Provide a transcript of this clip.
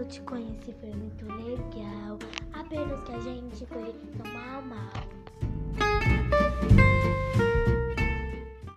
quando te conheci foi muito legal. Apenas que a gente foi tomar.